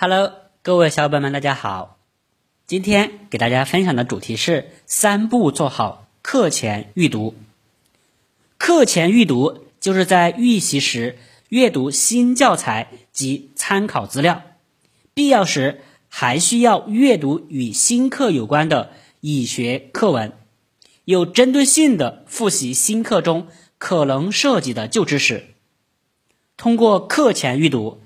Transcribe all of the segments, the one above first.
Hello，各位小伙伴们，大家好。今天给大家分享的主题是三步做好课前预读。课前预读就是在预习时阅读新教材及参考资料，必要时还需要阅读与新课有关的已学课文，有针对性的复习新课中可能涉及的旧知识。通过课前预读，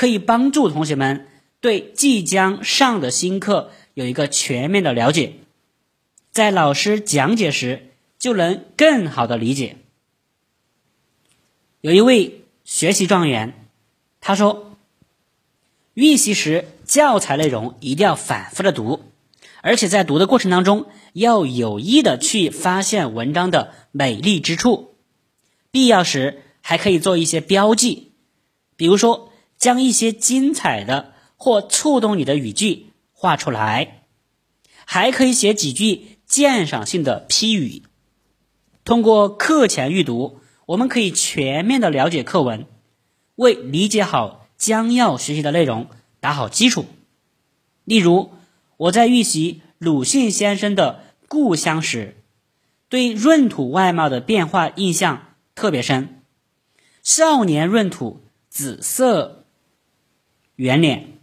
可以帮助同学们。对即将上的新课有一个全面的了解，在老师讲解时就能更好的理解。有一位学习状元，他说：“预习时教材内容一定要反复的读，而且在读的过程当中要有意的去发现文章的美丽之处，必要时还可以做一些标记，比如说将一些精彩的。”或触动你的语句画出来，还可以写几句鉴赏性的批语。通过课前预读，我们可以全面的了解课文，为理解好将要学习的内容打好基础。例如，我在预习鲁迅先生的《故乡》时，对闰土外貌的变化印象特别深。少年闰土，紫色圆脸。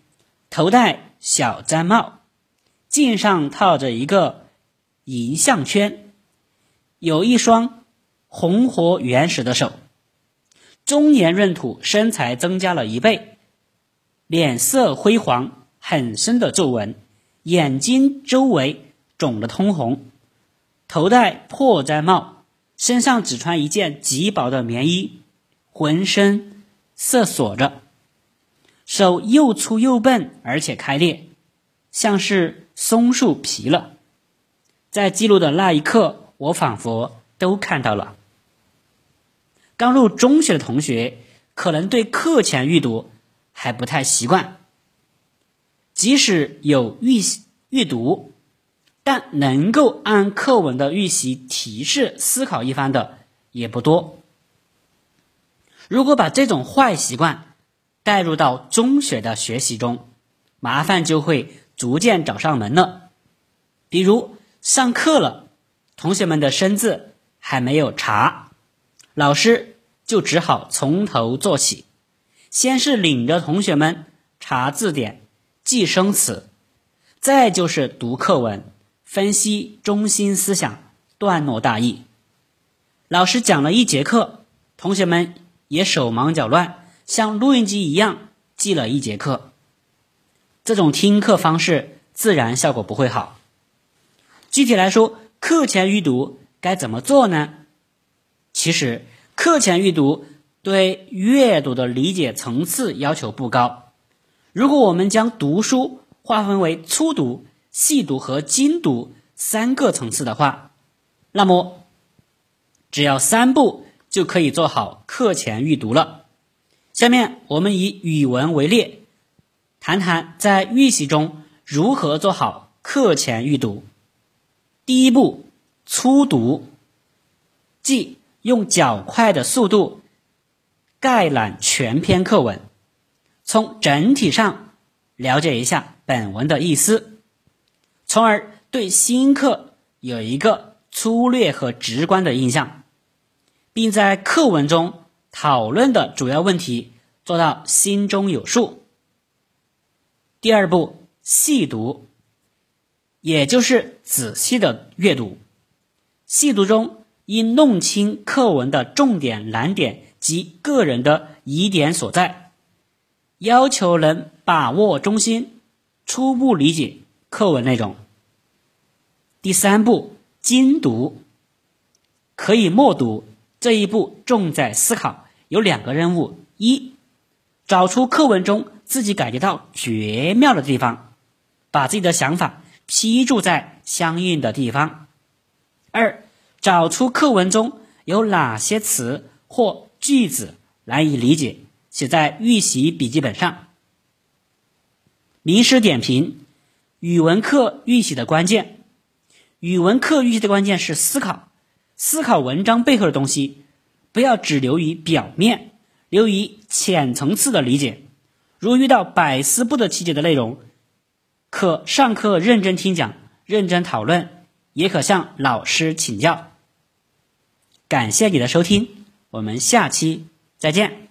头戴小毡帽，颈上套着一个银项圈，有一双红活原始的手。中年闰土身材增加了一倍，脸色灰黄，很深的皱纹，眼睛周围肿得通红，头戴破毡帽，身上只穿一件极薄的棉衣，浑身瑟缩着。手又粗又笨，而且开裂，像是松树皮了。在记录的那一刻，我仿佛都看到了。刚入中学的同学，可能对课前预读还不太习惯。即使有预习预读，但能够按课文的预习提示思考一番的也不多。如果把这种坏习惯，带入到中学的学习中，麻烦就会逐渐找上门了。比如上课了，同学们的生字还没有查，老师就只好从头做起，先是领着同学们查字典、记生词，再就是读课文、分析中心思想、段落大意。老师讲了一节课，同学们也手忙脚乱。像录音机一样记了一节课，这种听课方式自然效果不会好。具体来说，课前预读该怎么做呢？其实，课前预读对阅读的理解层次要求不高。如果我们将读书划分为粗读、细读和精读三个层次的话，那么只要三步就可以做好课前预读了。下面我们以语文为例，谈谈在预习中如何做好课前预读。第一步，粗读，即用较快的速度概览全篇课文，从整体上了解一下本文的意思，从而对新课有一个粗略和直观的印象，并在课文中。讨论的主要问题做到心中有数。第二步，细读，也就是仔细的阅读。细读中应弄清课文的重点难点及个人的疑点所在，要求能把握中心，初步理解课文内容。第三步，精读，可以默读。这一步重在思考。有两个任务：一，找出课文中自己感觉到绝妙的地方，把自己的想法批注在相应的地方；二，找出课文中有哪些词或句子难以理解，写在预习笔记本上。名师点评：语文课预习的关键，语文课预习的关键是思考，思考文章背后的东西。不要只留于表面，留于浅层次的理解。如遇到百思不得其解的内容，可上课认真听讲、认真讨论，也可向老师请教。感谢你的收听，我们下期再见。